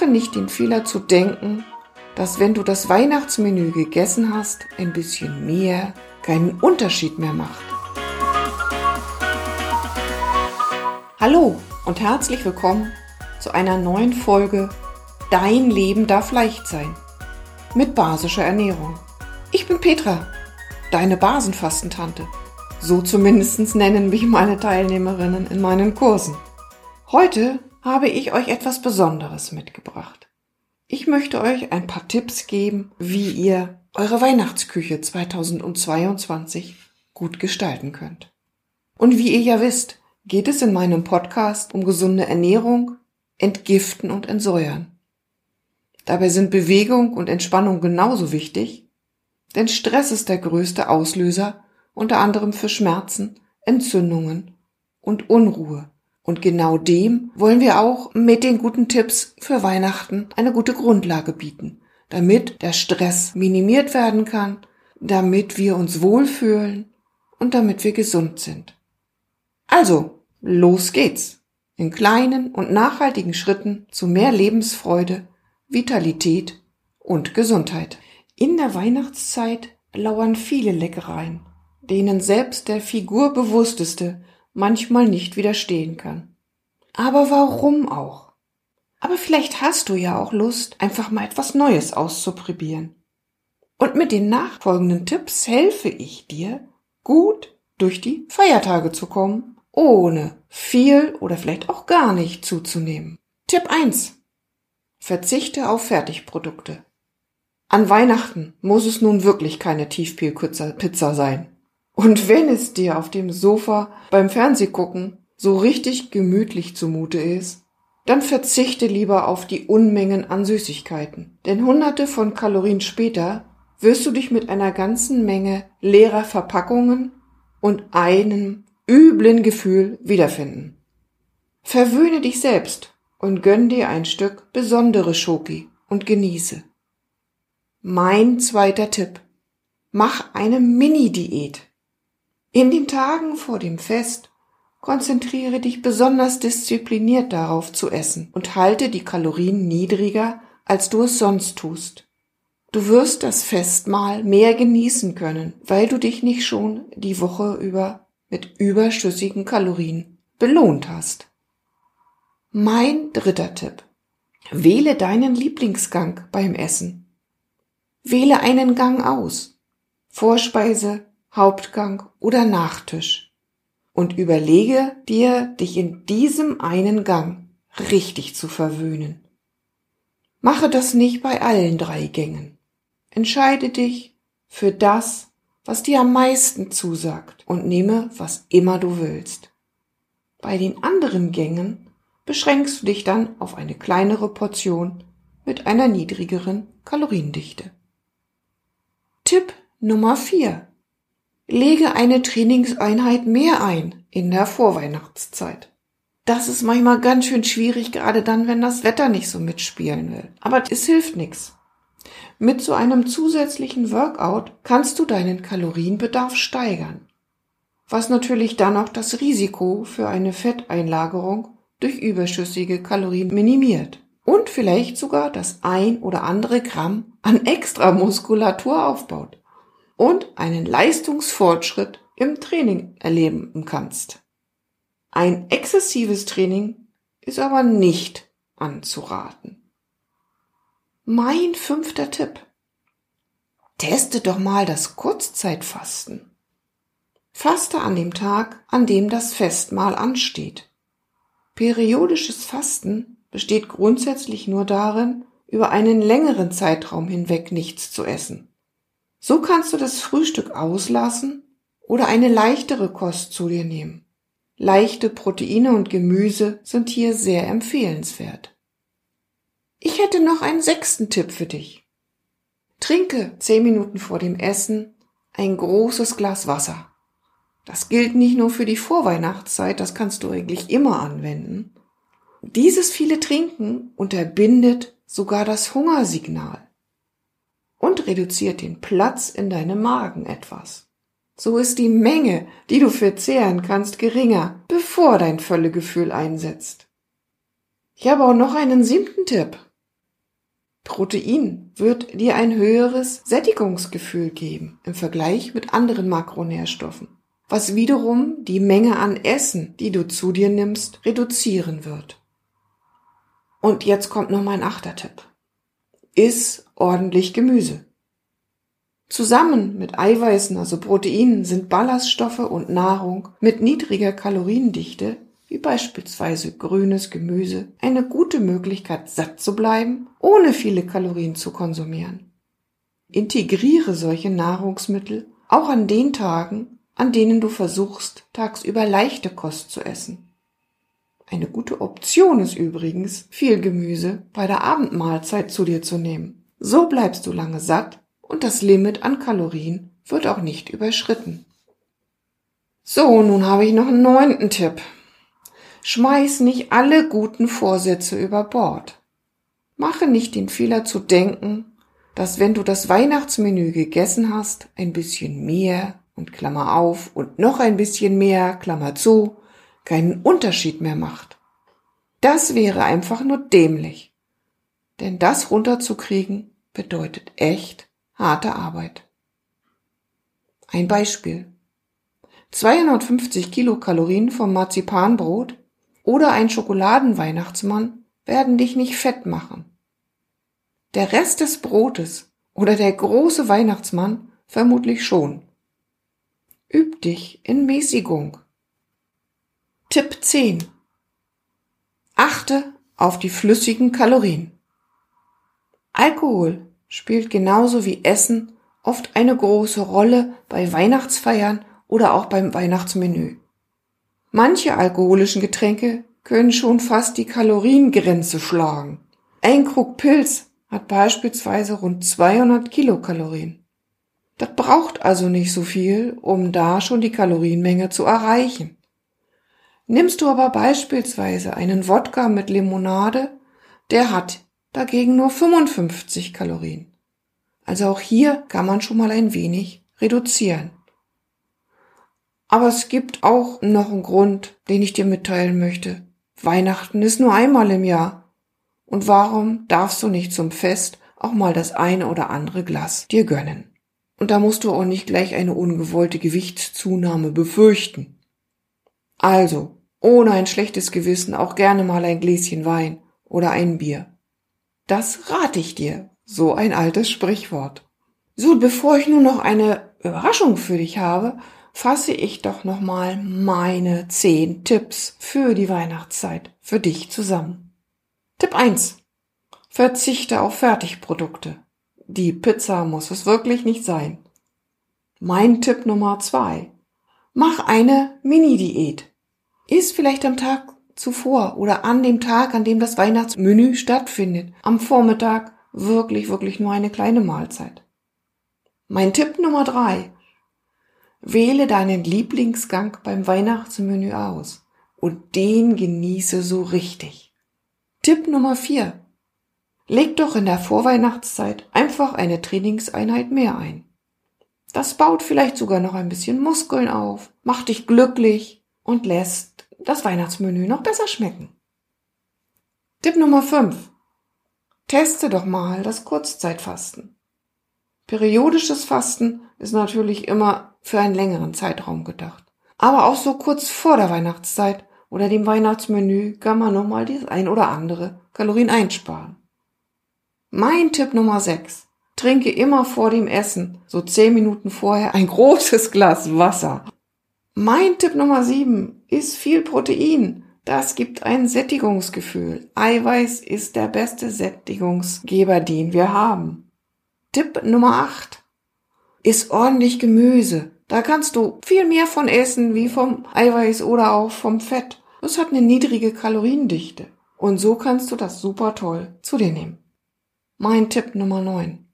Mache nicht den Fehler zu denken, dass wenn du das Weihnachtsmenü gegessen hast, ein bisschen mehr keinen Unterschied mehr macht. Hallo und herzlich willkommen zu einer neuen Folge Dein Leben darf leicht sein mit basischer Ernährung. Ich bin Petra, deine Basenfastentante. So zumindest nennen mich meine Teilnehmerinnen in meinen Kursen. Heute habe ich euch etwas Besonderes mitgebracht. Ich möchte euch ein paar Tipps geben, wie ihr eure Weihnachtsküche 2022 gut gestalten könnt. Und wie ihr ja wisst, geht es in meinem Podcast um gesunde Ernährung, Entgiften und Entsäuern. Dabei sind Bewegung und Entspannung genauso wichtig, denn Stress ist der größte Auslöser unter anderem für Schmerzen, Entzündungen und Unruhe. Und genau dem wollen wir auch mit den guten Tipps für Weihnachten eine gute Grundlage bieten, damit der Stress minimiert werden kann, damit wir uns wohlfühlen und damit wir gesund sind. Also, los geht's! In kleinen und nachhaltigen Schritten zu mehr Lebensfreude, Vitalität und Gesundheit. In der Weihnachtszeit lauern viele Leckereien, denen selbst der figurbewussteste manchmal nicht widerstehen kann. Aber warum auch? Aber vielleicht hast du ja auch Lust, einfach mal etwas Neues auszuprobieren. Und mit den nachfolgenden Tipps helfe ich dir, gut durch die Feiertage zu kommen, ohne viel oder vielleicht auch gar nicht zuzunehmen. Tipp 1. Verzichte auf Fertigprodukte. An Weihnachten muss es nun wirklich keine Tiefkühlpizza sein. Und wenn es dir auf dem Sofa beim Fernsehgucken so richtig gemütlich zumute ist, dann verzichte lieber auf die Unmengen an Süßigkeiten. Denn hunderte von Kalorien später wirst du dich mit einer ganzen Menge leerer Verpackungen und einem üblen Gefühl wiederfinden. Verwöhne dich selbst und gönn dir ein Stück besondere Schoki und genieße. Mein zweiter Tipp. Mach eine Mini-Diät. In den Tagen vor dem Fest konzentriere dich besonders diszipliniert darauf zu essen und halte die Kalorien niedriger, als du es sonst tust. Du wirst das Festmahl mehr genießen können, weil du dich nicht schon die Woche über mit überschüssigen Kalorien belohnt hast. Mein dritter Tipp. Wähle deinen Lieblingsgang beim Essen. Wähle einen Gang aus. Vorspeise, Hauptgang oder Nachtisch und überlege dir, dich in diesem einen Gang richtig zu verwöhnen. Mache das nicht bei allen drei Gängen. Entscheide dich für das, was dir am meisten zusagt und nehme, was immer du willst. Bei den anderen Gängen beschränkst du dich dann auf eine kleinere Portion mit einer niedrigeren Kaloriendichte. Tipp Nummer 4. Lege eine Trainingseinheit mehr ein in der Vorweihnachtszeit. Das ist manchmal ganz schön schwierig, gerade dann, wenn das Wetter nicht so mitspielen will. Aber es hilft nichts. Mit so einem zusätzlichen Workout kannst du deinen Kalorienbedarf steigern, was natürlich dann auch das Risiko für eine Fetteinlagerung durch überschüssige Kalorien minimiert und vielleicht sogar das ein oder andere Gramm an extra Muskulatur aufbaut und einen Leistungsfortschritt im Training erleben kannst. Ein exzessives Training ist aber nicht anzuraten. Mein fünfter Tipp. Teste doch mal das Kurzzeitfasten. Faste an dem Tag, an dem das Festmahl ansteht. Periodisches Fasten besteht grundsätzlich nur darin, über einen längeren Zeitraum hinweg nichts zu essen. So kannst du das Frühstück auslassen oder eine leichtere Kost zu dir nehmen. Leichte Proteine und Gemüse sind hier sehr empfehlenswert. Ich hätte noch einen sechsten Tipp für dich. Trinke zehn Minuten vor dem Essen ein großes Glas Wasser. Das gilt nicht nur für die Vorweihnachtszeit, das kannst du eigentlich immer anwenden. Dieses viele Trinken unterbindet sogar das Hungersignal und reduziert den Platz in deinem Magen etwas. So ist die Menge, die du verzehren kannst, geringer, bevor dein Völlegefühl einsetzt. Ich habe auch noch einen siebten Tipp. Protein wird dir ein höheres Sättigungsgefühl geben im Vergleich mit anderen Makronährstoffen, was wiederum die Menge an Essen, die du zu dir nimmst, reduzieren wird. Und jetzt kommt noch mein achter Tipp. Iss ordentlich Gemüse. Zusammen mit Eiweißen, also Proteinen, sind Ballaststoffe und Nahrung mit niedriger Kaloriendichte, wie beispielsweise grünes Gemüse, eine gute Möglichkeit, satt zu bleiben, ohne viele Kalorien zu konsumieren. Integriere solche Nahrungsmittel auch an den Tagen, an denen du versuchst, tagsüber leichte Kost zu essen. Eine gute Option ist übrigens, viel Gemüse bei der Abendmahlzeit zu dir zu nehmen. So bleibst du lange satt und das Limit an Kalorien wird auch nicht überschritten. So, nun habe ich noch einen neunten Tipp. Schmeiß nicht alle guten Vorsätze über Bord. Mache nicht den Fehler zu denken, dass wenn du das Weihnachtsmenü gegessen hast, ein bisschen mehr und Klammer auf und noch ein bisschen mehr, Klammer zu, keinen Unterschied mehr macht. Das wäre einfach nur dämlich. Denn das runterzukriegen bedeutet echt harte Arbeit. Ein Beispiel. 250 Kilokalorien vom Marzipanbrot oder ein Schokoladenweihnachtsmann werden dich nicht fett machen. Der Rest des Brotes oder der große Weihnachtsmann vermutlich schon. Üb dich in Mäßigung. Tipp 10. Achte auf die flüssigen Kalorien. Alkohol spielt genauso wie Essen oft eine große Rolle bei Weihnachtsfeiern oder auch beim Weihnachtsmenü. Manche alkoholischen Getränke können schon fast die Kaloriengrenze schlagen. Ein Krug Pilz hat beispielsweise rund 200 Kilokalorien. Das braucht also nicht so viel, um da schon die Kalorienmenge zu erreichen. Nimmst du aber beispielsweise einen Wodka mit Limonade, der hat dagegen nur 55 Kalorien. Also auch hier kann man schon mal ein wenig reduzieren. Aber es gibt auch noch einen Grund, den ich dir mitteilen möchte. Weihnachten ist nur einmal im Jahr. Und warum darfst du nicht zum Fest auch mal das eine oder andere Glas dir gönnen? Und da musst du auch nicht gleich eine ungewollte Gewichtszunahme befürchten. Also, ohne ein schlechtes Gewissen auch gerne mal ein Gläschen Wein oder ein Bier. Das rate ich dir. So ein altes Sprichwort. So, bevor ich nur noch eine Überraschung für dich habe, fasse ich doch nochmal meine zehn Tipps für die Weihnachtszeit für dich zusammen. Tipp 1. Verzichte auf Fertigprodukte. Die Pizza muss es wirklich nicht sein. Mein Tipp Nummer 2. Mach eine Mini-Diät. Iss vielleicht am Tag zuvor oder an dem Tag, an dem das Weihnachtsmenü stattfindet, am Vormittag wirklich, wirklich nur eine kleine Mahlzeit. Mein Tipp Nummer drei. Wähle deinen Lieblingsgang beim Weihnachtsmenü aus und den genieße so richtig. Tipp Nummer vier. Leg doch in der Vorweihnachtszeit einfach eine Trainingseinheit mehr ein. Das baut vielleicht sogar noch ein bisschen Muskeln auf, macht dich glücklich und lässt das Weihnachtsmenü noch besser schmecken. Tipp Nummer 5. Teste doch mal das Kurzzeitfasten. Periodisches Fasten ist natürlich immer für einen längeren Zeitraum gedacht. Aber auch so kurz vor der Weihnachtszeit oder dem Weihnachtsmenü kann man nochmal das ein oder andere Kalorien einsparen. Mein Tipp Nummer 6. Trinke immer vor dem Essen, so 10 Minuten vorher, ein großes Glas Wasser. Mein Tipp Nummer 7 ist viel Protein. Das gibt ein Sättigungsgefühl. Eiweiß ist der beste Sättigungsgeber, den wir haben. Tipp Nummer 8. Ist ordentlich Gemüse. Da kannst du viel mehr von essen wie vom Eiweiß oder auch vom Fett. Es hat eine niedrige Kaloriendichte. Und so kannst du das super toll zu dir nehmen. Mein Tipp Nummer 9.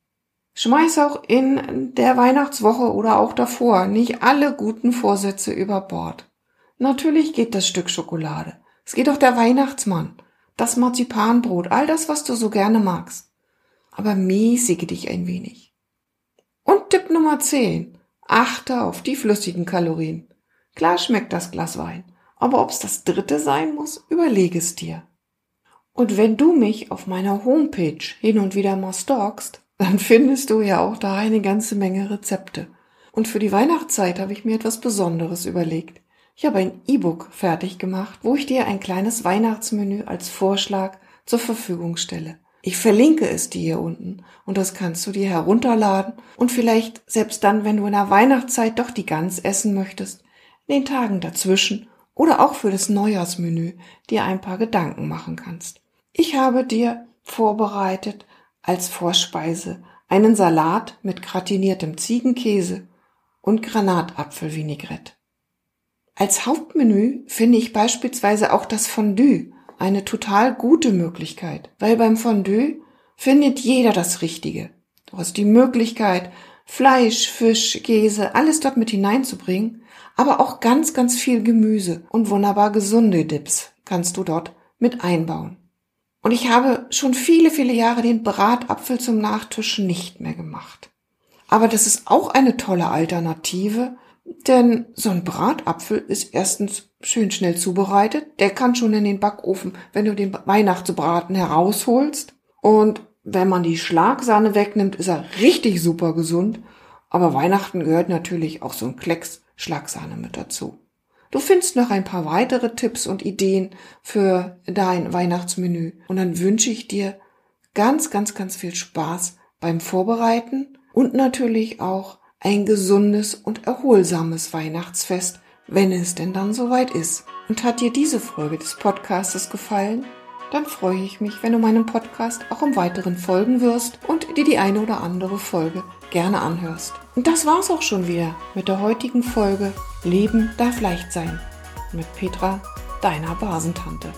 Schmeiß auch in der Weihnachtswoche oder auch davor nicht alle guten Vorsätze über Bord. Natürlich geht das Stück Schokolade. Es geht auch der Weihnachtsmann, das Marzipanbrot, all das, was du so gerne magst. Aber mäßige dich ein wenig. Und Tipp Nummer 10. Achte auf die flüssigen Kalorien. Klar schmeckt das Glas Wein, aber ob's das dritte sein muss, überlege es dir. Und wenn du mich auf meiner Homepage hin und wieder mal stalkst, dann findest du ja auch da eine ganze Menge Rezepte. Und für die Weihnachtszeit habe ich mir etwas Besonderes überlegt. Ich habe ein E-Book fertig gemacht, wo ich dir ein kleines Weihnachtsmenü als Vorschlag zur Verfügung stelle. Ich verlinke es dir hier unten und das kannst du dir herunterladen und vielleicht selbst dann, wenn du in der Weihnachtszeit doch die Gans essen möchtest, in den Tagen dazwischen oder auch für das Neujahrsmenü dir ein paar Gedanken machen kannst. Ich habe dir vorbereitet als Vorspeise einen Salat mit gratiniertem Ziegenkäse und Granatapfelvinaigrette. Als Hauptmenü finde ich beispielsweise auch das Fondue eine total gute Möglichkeit, weil beim Fondue findet jeder das Richtige. Du hast die Möglichkeit, Fleisch, Fisch, Käse, alles dort mit hineinzubringen, aber auch ganz, ganz viel Gemüse und wunderbar gesunde Dips kannst du dort mit einbauen. Und ich habe schon viele, viele Jahre den Bratapfel zum Nachtisch nicht mehr gemacht. Aber das ist auch eine tolle Alternative, denn so ein Bratapfel ist erstens schön schnell zubereitet. Der kann schon in den Backofen, wenn du den Weihnachtsbraten herausholst. Und wenn man die Schlagsahne wegnimmt, ist er richtig super gesund. Aber Weihnachten gehört natürlich auch so ein Klecks Schlagsahne mit dazu. Du findest noch ein paar weitere Tipps und Ideen für dein Weihnachtsmenü. Und dann wünsche ich dir ganz, ganz, ganz viel Spaß beim Vorbereiten und natürlich auch ein gesundes und erholsames Weihnachtsfest, wenn es denn dann soweit ist. Und hat dir diese Folge des Podcastes gefallen? Dann freue ich mich, wenn du meinem Podcast auch im weiteren folgen wirst und dir die eine oder andere Folge gerne anhörst. Und das war's auch schon wieder mit der heutigen Folge Leben darf leicht sein mit Petra, deiner Basentante.